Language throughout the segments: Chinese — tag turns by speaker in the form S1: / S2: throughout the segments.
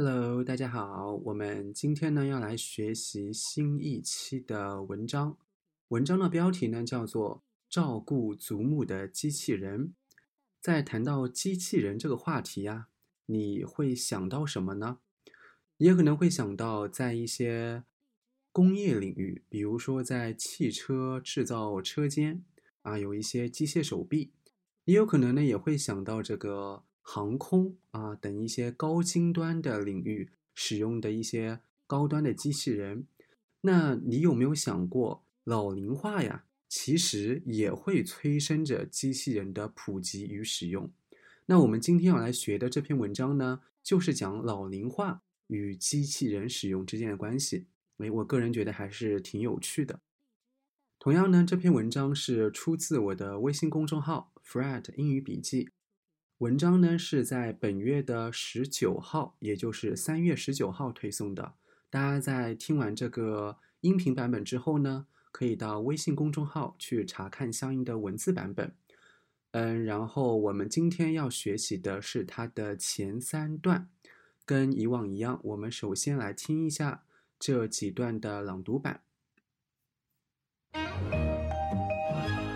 S1: Hello，大家好，我们今天呢要来学习新一期的文章。文章的标题呢叫做《照顾祖母的机器人》。在谈到机器人这个话题呀，你会想到什么呢？也可能会想到在一些工业领域，比如说在汽车制造车间啊，有一些机械手臂。也有可能呢，也会想到这个。航空啊等一些高精端的领域使用的一些高端的机器人，那你有没有想过老龄化呀？其实也会催生着机器人的普及与使用。那我们今天要来学的这篇文章呢，就是讲老龄化与机器人使用之间的关系。哎，我个人觉得还是挺有趣的。同样呢，这篇文章是出自我的微信公众号 “Fred 英语笔记”。文章呢是在本月的十九号，也就是三月十九号推送的。大家在听完这个音频版本之后呢，可以到微信公众号去查看相应的文字版本。嗯，然后我们今天要学习的是它的前三段，跟以往一样，我们首先来听一下这几段的朗读版。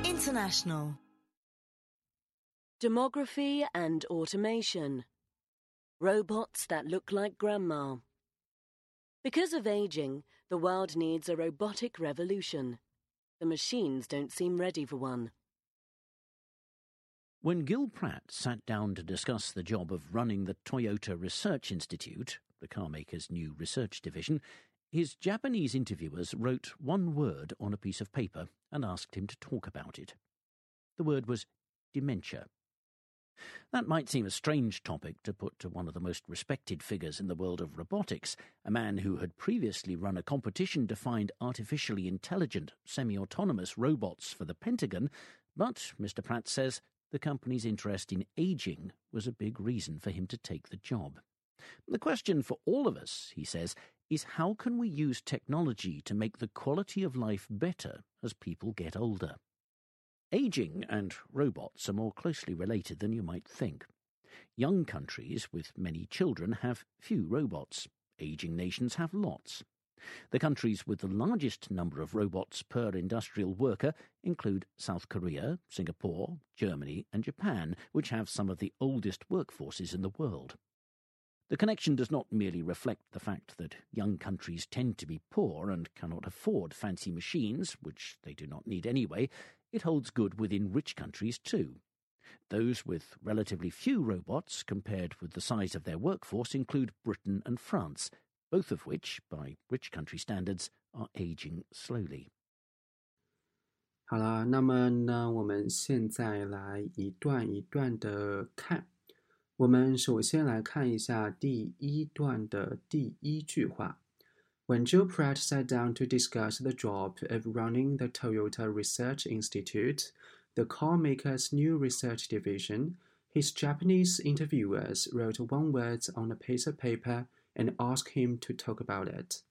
S2: International. Demography and automation. Robots that look like grandma. Because of aging, the world needs a robotic revolution. The machines don't seem ready for one.
S3: When Gil Pratt sat down to discuss the job of running the Toyota Research Institute, the carmaker's new research division, his Japanese interviewers wrote one word on a piece of paper and asked him to talk about it. The word was dementia. That might seem a strange topic to put to one of the most respected figures in the world of robotics, a man who had previously run a competition to find artificially intelligent, semi autonomous robots for the Pentagon, but Mr. Pratt says the company's interest in aging was a big reason for him to take the job. The question for all of us, he says, is how can we use technology to make the quality of life better as people get older? Aging and robots are more closely related than you might think. Young countries with many children have few robots. Aging nations have lots. The countries with the largest number of robots per industrial worker include South Korea, Singapore, Germany, and Japan, which have some of the oldest workforces in the world. The connection does not merely reflect the fact that young countries tend to be poor and cannot afford fancy machines, which they do not need anyway, it holds good within rich countries too. Those with relatively few robots compared with the size of their workforce include Britain and France, both of which, by rich country standards, are aging slowly.
S1: 好了，那么呢，我们现在来一段一段的看。我们首先来看一下第一段的第一句话。 When Joe Pratt sat down to discuss the job of running the Toyota Research Institute, the carmaker's new research division, his Japanese interviewers wrote one word on a piece of paper and asked him to talk about it.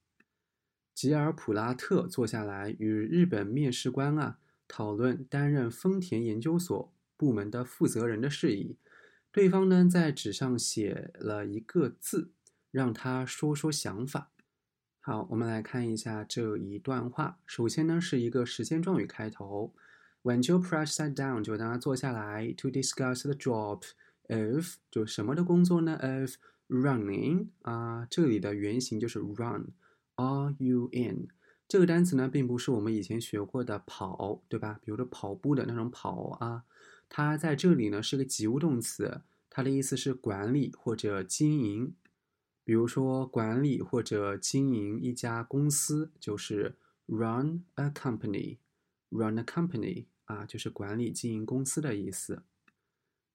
S1: 吉尔普拉特坐下来与日本面试官啊讨论担任丰田研究所部门的负责人的事宜。对方呢在纸上写了一个字，让他说说想法。 好，我们来看一下这一段话。首先呢，是一个时间状语开头。When Joe Pratt sat down，就让他坐下来，to discuss the job of，就什么的工作呢？of running 啊，这里的原型就是 run，r u n。这个单词呢，并不是我们以前学过的跑，对吧？比如说跑步的那种跑啊，它在这里呢是个及物动词，它的意思是管理或者经营。比如说，管理或者经营一家公司就是 run a company，run a company 啊，就是管理经营公司的意思。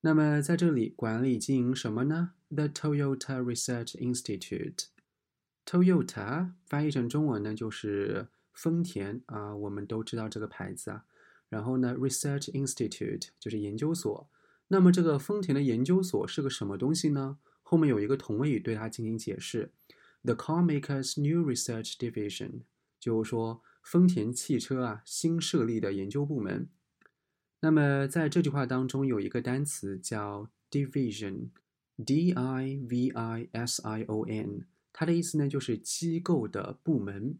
S1: 那么在这里，管理经营什么呢？The Toyota Research Institute，Toyota 翻译成中文呢就是丰田啊，我们都知道这个牌子啊。然后呢，Research Institute 就是研究所。那么这个丰田的研究所是个什么东西呢？后面有一个同位语对它进行解释，the carmaker's new research division，就是说丰田汽车啊新设立的研究部门。那么在这句话当中有一个单词叫 division，D I V I S I O N，它的意思呢就是机构的部门。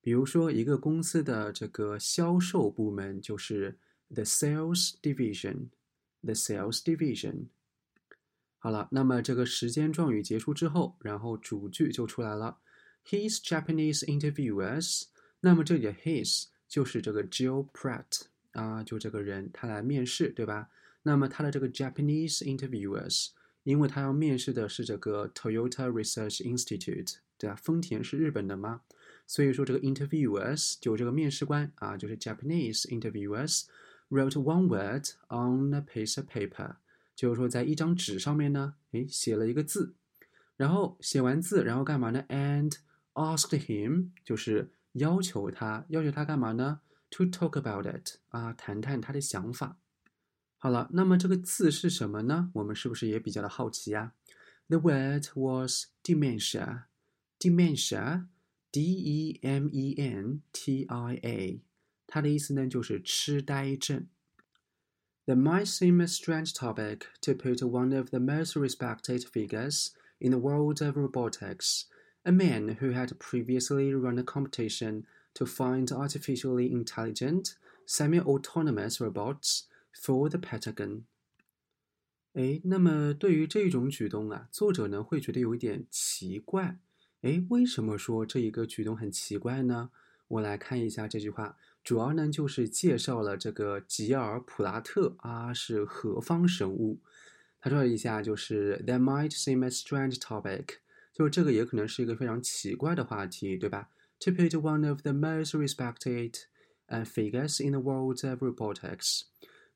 S1: 比如说，一个公司的这个销售部门就是 the sales division，the sales division。好了，那么这个时间状语结束之后，然后主句就出来了。His Japanese interviewers，那么这里的 his 就是这个 Jill Pratt 啊，就这个人他来面试，对吧？那么他的这个 Japanese interviewers，因为他要面试的是这个 Toyota Research Institute，对吧？丰田是日本的吗？所以说这个 interviewers 就这个面试官啊，就是 Japanese interviewers wrote one word on a piece of paper，就是说在一张纸上面呢，诶，写了一个字，然后写完字，然后干嘛呢？And asked him，就是要求他，要求他干嘛呢？To talk about it，啊，谈谈他的想法。好了，那么这个字是什么呢？我们是不是也比较的好奇呀？The word was dementia，dementia，D-E-M-E-N-T-I-A，它的意思呢就是痴呆症。That might seem a strange topic to put one of the most respected figures in the world of robotics, a man who had previously run a competition to find artificially intelligent, semi-autonomous robots for the Pentagon。哎，那么对于这种举动啊，作者呢会觉得有一点奇怪。哎，为什么说这一个举动很奇怪呢？ 我来看一下这句话，主要呢就是介绍了这个吉尔普拉特啊是何方神物。他说了一下，就是 That might seem a strange topic，就这个也可能是一个非常奇怪的话题，对吧？To put one of the most respected and figures in the world of robotics。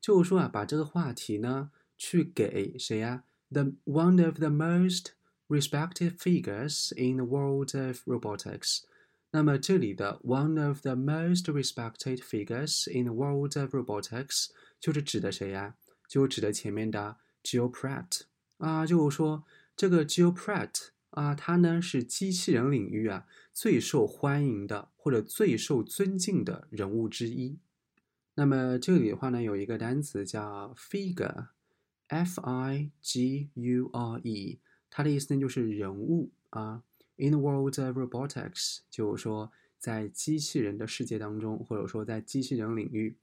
S1: 就是说啊，把这个话题呢，去给谁呀？The one of the most respected figures in the world of robotics。那么这里的 one of the most respected figures in the world of robotics 就是指的谁呀？就指的前面的 Jill Pratt 啊，就是说这个 Jill Pratt 啊，他呢是机器人领域啊最受欢迎的或者最受尊敬的人物之一。那么这里的话呢，有一个单词叫 figure，f i g u r e，它的意思呢就是人物啊。In the world of robotics，就是说在机器人的世界当中，或者说在机器人领域，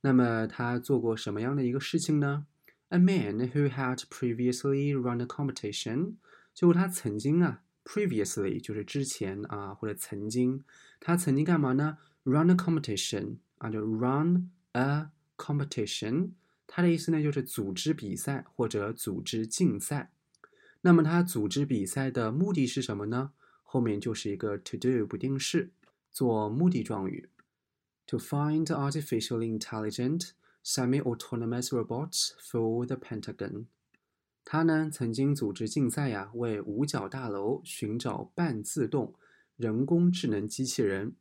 S1: 那么他做过什么样的一个事情呢？A man who had previously run a competition，就是他曾经啊，previously 就是之前啊，或者曾经，他曾经干嘛呢？Run a competition。啊，就 run a competition，他的意思呢就是组织比赛或者组织竞赛。那么他组织比赛的目的是什么呢？后面就是一个 to do 不定式，做目的状语。To find artificial intelligent semi-autonomous robots for the Pentagon。他呢曾经组织竞赛呀，为五角大楼寻找半自动人工智能机器人。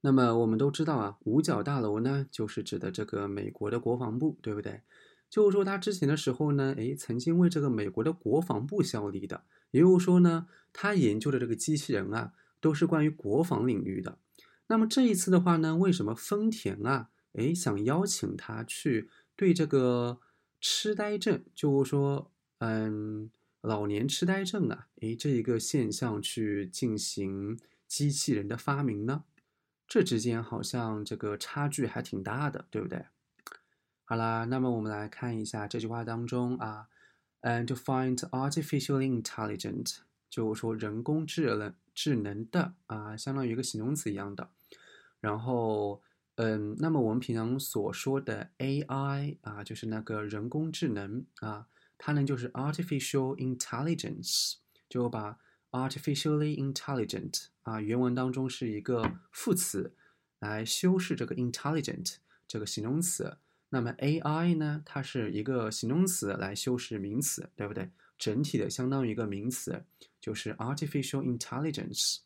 S1: 那么我们都知道啊，五角大楼呢，就是指的这个美国的国防部，对不对？就是说他之前的时候呢，诶，曾经为这个美国的国防部效力的。也就是说呢，他研究的这个机器人啊，都是关于国防领域的。那么这一次的话呢，为什么丰田啊，诶，想邀请他去对这个痴呆症，就是说，嗯，老年痴呆症啊，诶，这一个现象去进行机器人的发明呢？这之间好像这个差距还挺大的，对不对？好啦，那么我们来看一下这句话当中啊，嗯，to find artificially intelligent，就是说人工智能智能的啊，相当于一个形容词一样的。然后，嗯，那么我们平常所说的 AI 啊，就是那个人工智能啊，它呢就是 artificial intelligence，就把。artificially intelligent 啊，原文当中是一个副词来修饰这个 intelligent 这个形容词。那么 AI 呢，它是一个形容词来修饰名词，对不对？整体的相当于一个名词，就是 artificial intelligence。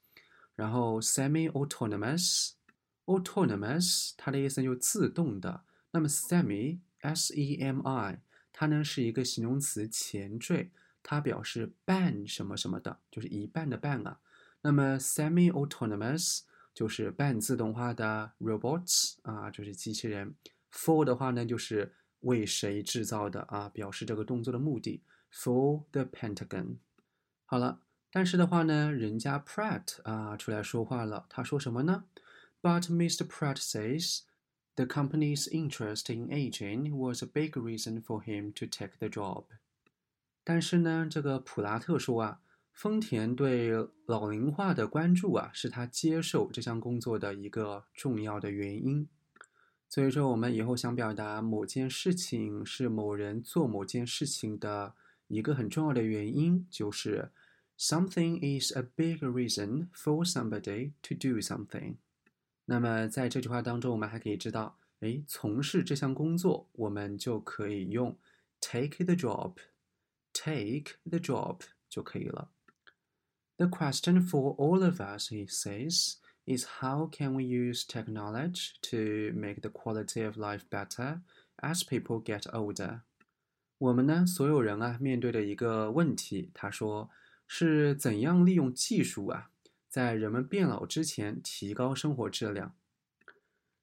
S1: 然后 semi-autonomous，autonomous 它的意思就自动的。那么 semi，s-e-m-i，它呢是一个形容词前缀。它表示半什么什么的，就是一半的半啊。那么 semi-autonomous 就是半自动化的 robots 啊，就是机器人。For 的话呢，就是为谁制造的啊，表示这个动作的目的。for the Pentagon。好了，但是的话呢，人家 Pratt 啊出来说话了，他说什么呢？But Mr. Pratt says the company's interest in aging was a big reason for him to take the job。但是呢，这个普拉特说啊，丰田对老龄化的关注啊，是他接受这项工作的一个重要的原因。所以说，我们以后想表达某件事情是某人做某件事情的一个很重要的原因，就是 something is a big reason for somebody to do something。那么在这句话当中，我们还可以知道，哎，从事这项工作，我们就可以用 take the job，take the job 就可以了。The question for all of us, he says Is how can we use technology to make the quality of life better as people get older？我们呢，所有人啊，面对的一个问题，他说是怎样利用技术啊，在人们变老之前提高生活质量。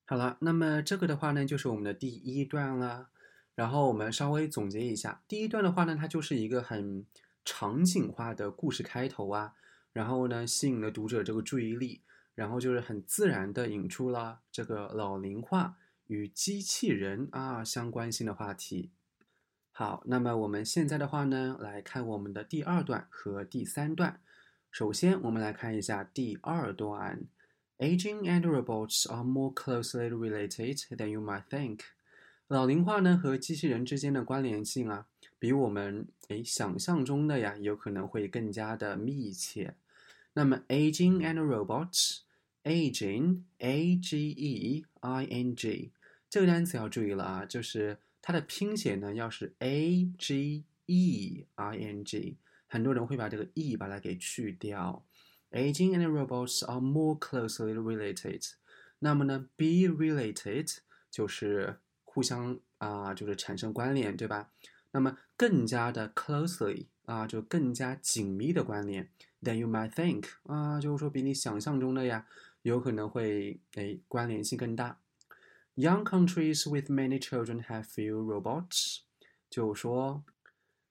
S1: 好了，那么这个的话呢，就是我们的第一段了。然后我们稍微总结一下，第一段的话呢，它就是一个很场景化的故事开头啊，然后呢，吸引了读者这个注意力。然后就是很自然的引出了这个老龄化与机器人啊相关性的话题。好，那么我们现在的话呢，来看我们的第二段和第三段。首先，我们来看一下第二段：Aging and robots are more closely related than you might think。老龄化呢和机器人之间的关联性啊，比我们诶想象中的呀，有可能会更加的密切。那么，aging and robots。Aging a g e i n g 这个单词要注意了啊，就是它的拼写呢要是 a g e i n g，很多人会把这个 e 把它给去掉。Aging and robots are more closely related。那么呢，be related 就是互相啊，就是产生关联，对吧？那么更加的 closely 啊，就更加紧密的关联。Than you might think 啊，就是说比你想象中的呀。有可能会诶关联性更大。Young countries with many children have few robots。就说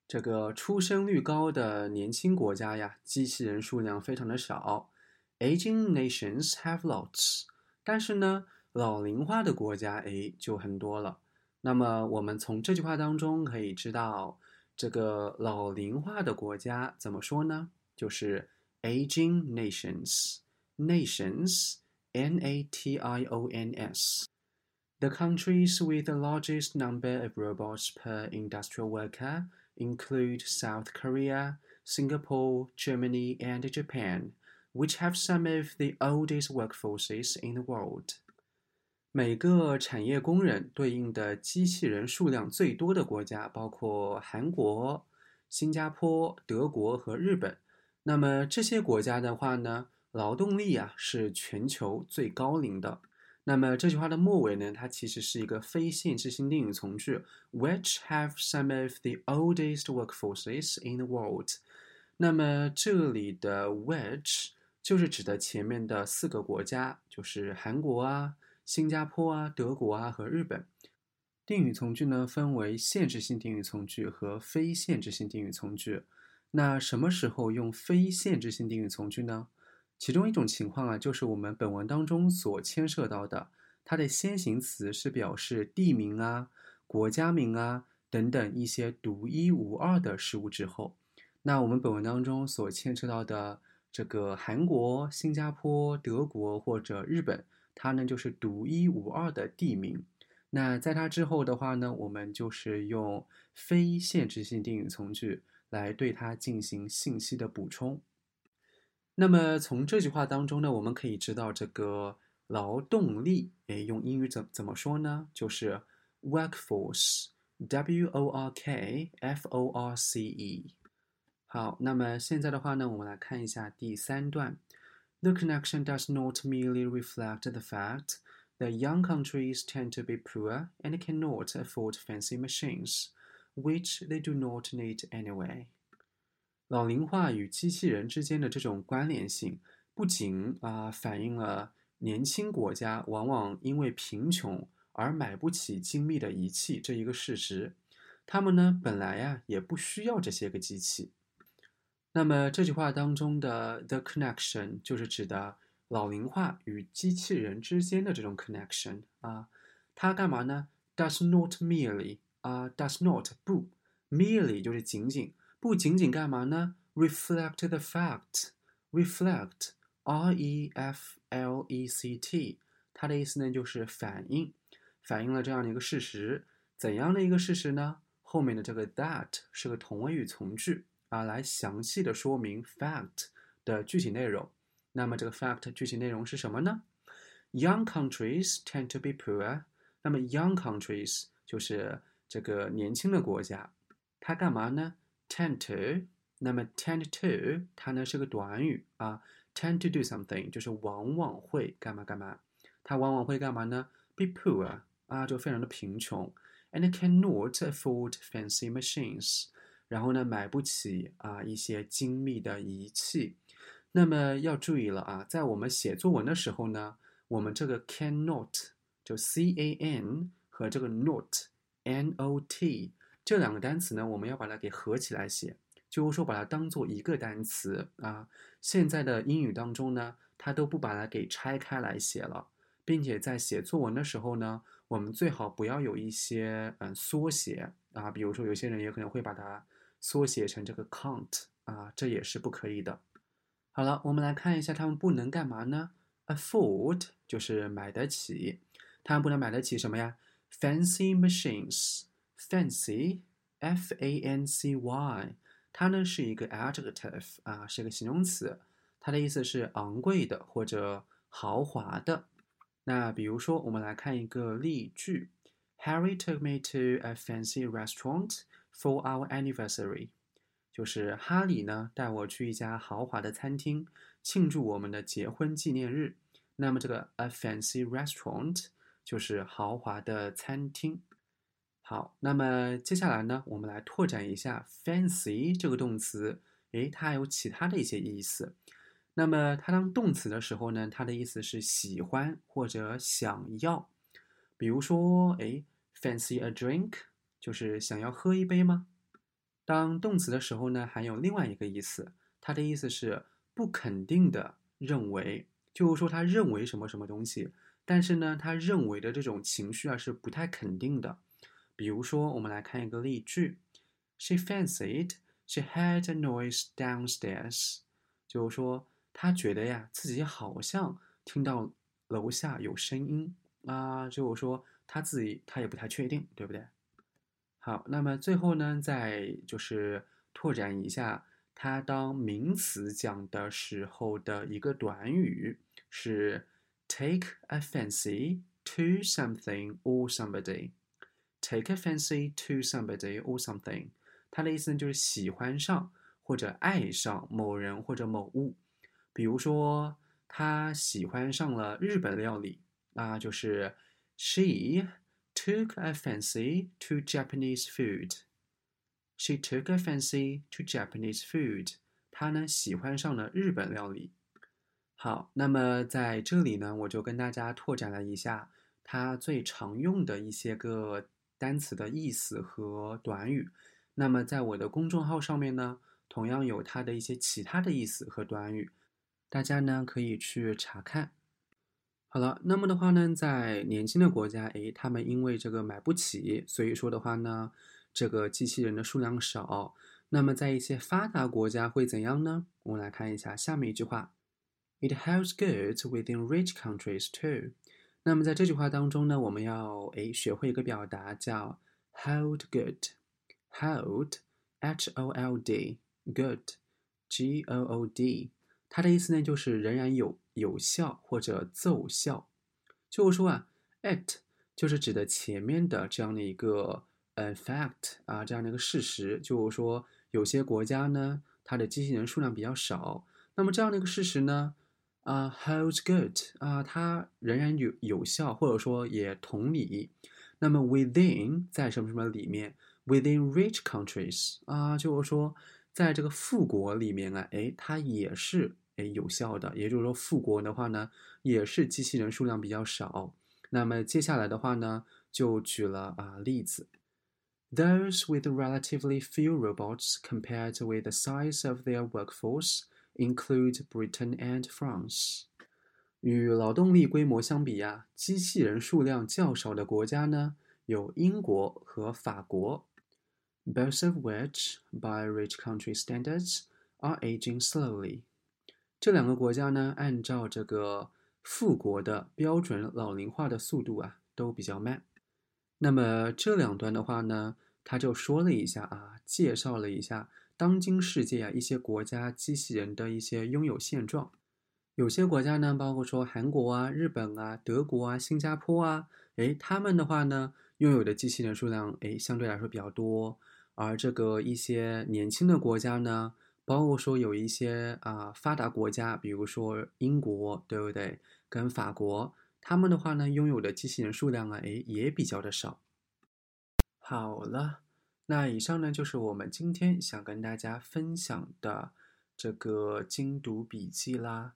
S1: 这个出生率高的年轻国家呀，机器人数量非常的少。Aging nations have lots。但是呢，老龄化的国家诶就很多了。那么我们从这句话当中可以知道，这个老龄化的国家怎么说呢？就是 aging nations。nations, N A T I O N S. The countries with the largest number of robots per industrial worker include South Korea, Singapore, Germany, and Japan, which have some of the oldest workforces in the world. 每个产业工人对应的机器人数量最多的国家包括韩国、新加坡、德国和日本。那么这些国家的话呢， 劳动力啊是全球最高龄的。那么这句话的末尾呢，它其实是一个非限制性定语从句，which have some of the oldest workforces in the world。那么这里的 which 就是指的前面的四个国家，就是韩国啊、新加坡啊、德国啊和日本。定语从句呢分为限制性定语从句和非限制性定语从句。那什么时候用非限制性定语从句呢？其中一种情况啊，就是我们本文当中所牵涉到的，它的先行词是表示地名啊、国家名啊等等一些独一无二的事物之后，那我们本文当中所牵涉到的这个韩国、新加坡、德国或者日本，它呢就是独一无二的地名。那在它之后的话呢，我们就是用非限制性定语从句来对它进行信息的补充。那么从这句话当中呢，我们可以知道这个劳动力，哎，用英语怎怎么说呢？就是 workforce，w o r k f o r c e。好，那么现在的话呢，我们来看一下第三段。The connection does not merely reflect the fact that young countries tend to be poor and cannot afford fancy machines, which they do not need anyway. 老龄化与机器人之间的这种关联性，不仅啊反映了年轻国家往往因为贫穷而买不起精密的仪器这一个事实，他们呢本来呀也不需要这些个机器。那么这句话当中的 the connection 就是指的老龄化与机器人之间的这种 connection 啊，它干嘛呢？Does not merely 啊，does not 不 merely 就是仅仅不仅仅干嘛呢？Reflect the fact，reflect r e f l e c t，它的意思呢就是反映，反映了这样的一个事实。怎样的一个事实呢？后面的这个 that 是个同位语从句。啊，来详细的说明 fact 的具体内容。那么这个 fact 具体内容是什么呢？Young countries tend to be poor。那么 young countries 就是这个年轻的国家，它干嘛呢？Tend to。那么 tend to 它呢是个短语啊，tend to do something 就是往往会干嘛干嘛。它往往会干嘛呢？Be poor 啊，就非常的贫穷，and cannot afford fancy machines。然后呢，买不起啊一些精密的仪器。那么要注意了啊，在我们写作文的时候呢，我们这个 cannot 就 c a n 和这个 not n o t 这两个单词呢，我们要把它给合起来写，就是说把它当做一个单词啊。现在的英语当中呢，它都不把它给拆开来写了，并且在写作文的时候呢，我们最好不要有一些嗯缩写啊，比如说有些人也可能会把它。缩写成这个 can't 啊，这也是不可以的。好了，我们来看一下他们不能干嘛呢？Afford 就是买得起，他们不能买得起什么呀？Fancy machines fancy，f a n c y，它呢是一个 adjective 啊，是个形容词，它的意思是昂贵的或者豪华的。那比如说，我们来看一个例句：Harry took me to a fancy restaurant。For our anniversary，就是哈里呢带我去一家豪华的餐厅庆祝我们的结婚纪念日。那么这个 a fancy restaurant 就是豪华的餐厅。好，那么接下来呢，我们来拓展一下 fancy 这个动词。诶，它还有其他的一些意思。那么它当动词的时候呢，它的意思是喜欢或者想要。比如说，诶 f a n c y a drink。就是想要喝一杯吗？当动词的时候呢，还有另外一个意思，它的意思是不肯定的认为，就是说他认为什么什么东西，但是呢，他认为的这种情绪啊是不太肯定的。比如说，我们来看一个例句：She fancied she heard a noise downstairs。就是说，她觉得呀，自己好像听到楼下有声音啊。就是说，她自己她也不太确定，对不对？好，那么最后呢，再就是拓展一下，它当名词讲的时候的一个短语是 take a fancy to something or somebody。Take a fancy to somebody or something，它的意思呢就是喜欢上或者爱上某人或者某物。比如说，他喜欢上了日本料理，那就是 she。took a fancy to Japanese food. She took a fancy to Japanese food. 她呢喜欢上了日本料理。好，那么在这里呢，我就跟大家拓展了一下它最常用的一些个单词的意思和短语。那么在我的公众号上面呢，同样有它的一些其他的意思和短语，大家呢可以去查看。好了，那么的话呢，在年轻的国家，诶，他们因为这个买不起，所以说的话呢，这个机器人的数量少。那么在一些发达国家会怎样呢？我们来看一下下面一句话：It helps goods within rich countries too。那么在这句话当中呢，我们要诶学会一个表达叫 hold good，hold，h o l d，good，g o o d。它的意思呢，就是仍然有有效或者奏效。就是说啊，it 就是指的前面的这样的一个呃 fact 啊，这样的一个事实。就是说，有些国家呢，它的机器人数量比较少。那么这样的一个事实呢，啊，holds good 啊，它仍然有有效，或者说也同理。那么 within 在什么什么里面，within rich countries 啊，就是说。在这个富国里面啊，哎，它也是哎有效的。也就是说，富国的话呢，也是机器人数量比较少。那么接下来的话呢，就举了啊例子。 Those with relatively few robots compared with the size of their workforce Include Britain and France. 与劳动力规模相比呀，机器人数量较少的国家呢，有英国和法国。Both of which, by rich country standards, are aging slowly. 这两个国家呢，按照这个富国的标准，老龄化的速度啊，都比较慢。那么这两段的话呢，他就说了一下啊，介绍了一下当今世界啊一些国家机器人的一些拥有现状。有些国家呢，包括说韩国啊、日本啊、德国啊、新加坡啊，诶，他们的话呢，拥有的机器人数量诶相对来说比较多。而这个一些年轻的国家呢，包括说有一些啊发达国家，比如说英国，对不对？跟法国，他们的话呢，拥有的机器人数量啊，诶也比较的少。好了，那以上呢就是我们今天想跟大家分享的这个精读笔记啦。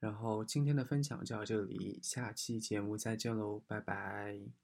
S1: 然后今天的分享就到这里，下期节目再见喽，拜拜。